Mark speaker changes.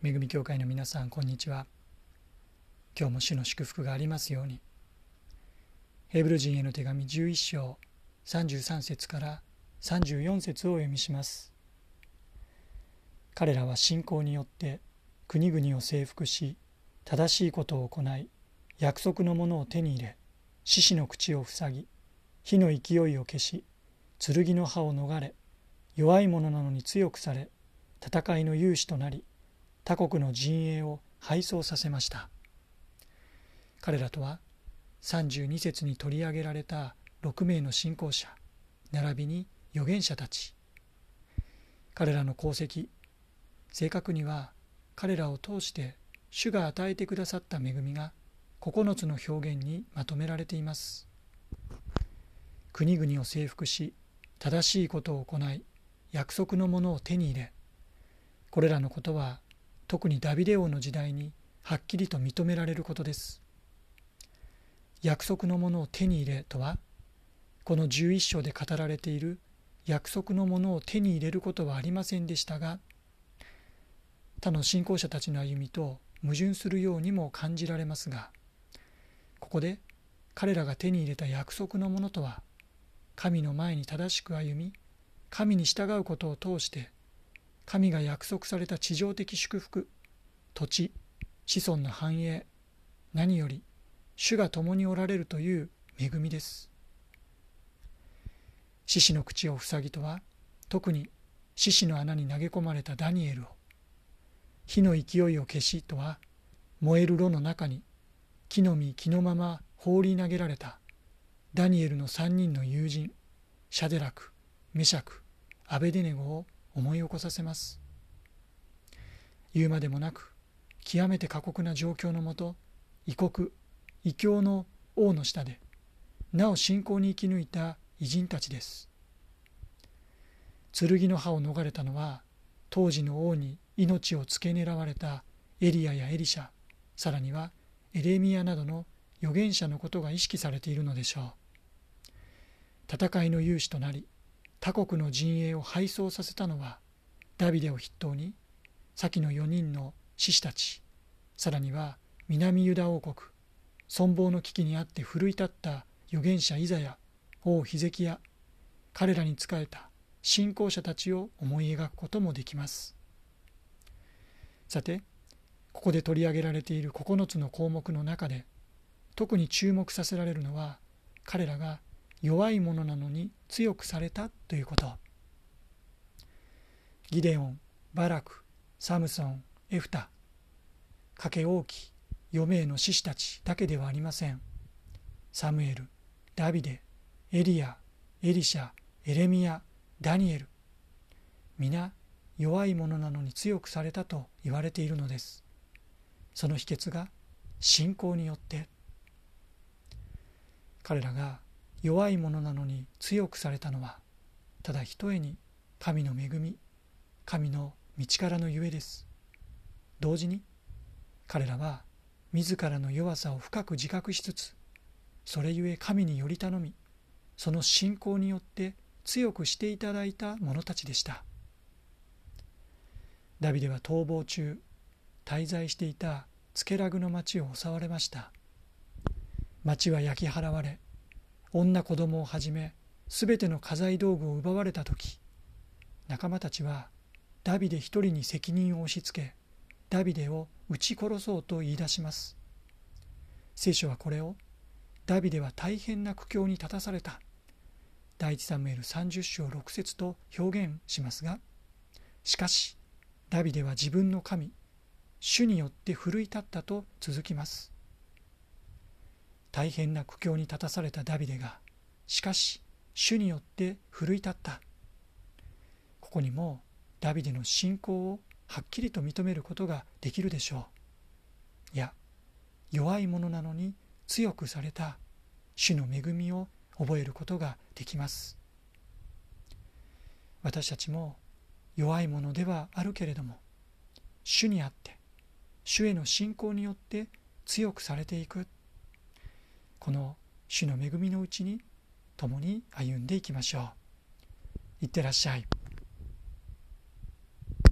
Speaker 1: 恵み教会の皆さんこんにちは。今日も主の祝福がありますように。ヘブル人への手紙11章33節から34節をお読みします。彼らは信仰によって国々を征服し正しいことを行い約束のものを手に入れ獅子の口を塞ぎ火の勢いを消し剣の刃を逃れ弱い者なのに強くされ戦いの勇士となり他国の陣営を敗走させました。彼らとは32節に取り上げられた6名の信仰者並びに預言者たち。彼らの功績正確には彼らを通して主が与えてくださった恵みが9つの表現にまとめられています。国々を征服し正しいことを行い約束のものを手に入れこれらのことは特にダビデ王の時代にはっきりと認められることです。約束のものを手に入れとはこの11章で語られている約束のものを手に入れることはありませんでしたが他の信仰者たちの歩みと矛盾するようにも感じられますがここで彼らが手に入れた約束のものとは神の前に正しく歩み神に従うことを通して神が約束された地上的祝福。土地子孫の繁栄。何より主が共におられるという恵みです。獅子の口を塞ぎとは特に獅子の穴に投げ込まれたダニエルを火の勢いを消しとは燃える炉の中に木の実木のまま放り投げられたダニエルの3人の友人シャデラクメシャクアベデネゴを思い起こさせます。言うまでもなく極めて過酷な状況のもと異国異教の王の下でなお信仰に生き抜いた偉人たちです。剣の刃を逃れたのは当時の王に命を付け狙われたエリアやエリシャさらにはエレミアなどの預言者のことが意識されているのでしょう。戦いの勇士となり他国の陣営を敗走させたのはダビデを筆頭に先の4人の志士たちさらには南ユダ王国存亡の危機にあって奮い立った預言者イザヤ王ヒゼキヤ彼らに仕えた信仰者たちを思い描くこともできます。さてここで取り上げられている9つの項目の中で特に注目させられるのは彼らが弱いものなのに強くされたということ。ギデオンバラクサムソンエフタ。賭け大き余命の獅子たちだけではありません。サムエルダビデエリアエリシャエレミアダニエル。皆弱いものなのに強くされたと言われているのです。その秘訣が信仰によって。彼らが弱いものなのに強くされたのはただひとえに神の恵み神の道からのゆえです。同時に彼らは自らの弱さを深く自覚しつつそれゆえ神により頼みその信仰によって強くしていただいた者たちでした。ダビデは逃亡中滞在していたツケラグの町を襲われました。町は焼き払われ女子供をはじめすべての家財道具を奪われた時仲間たちはダビデ一人に責任を押し付けダビデを撃ち殺そうと言い出します。聖書はこれをダビデは大変な苦境に立たされた。第一サムエル30章6節と表現しますがしかしダビデは自分の神主によって奮い立ったと続きます。大変な苦境に立たされたダビデがしかし主によって奮い立った。ここにもダビデの信仰をはっきりと認めることができるでしょう。いや弱いものなのに強くされた。主の恵みを覚えることができます。私たちも弱いものではあるけれども主にあって主への信仰によって強くされていく。この主の恵みのうちに共に歩んでいきましょう。いってらっしゃい。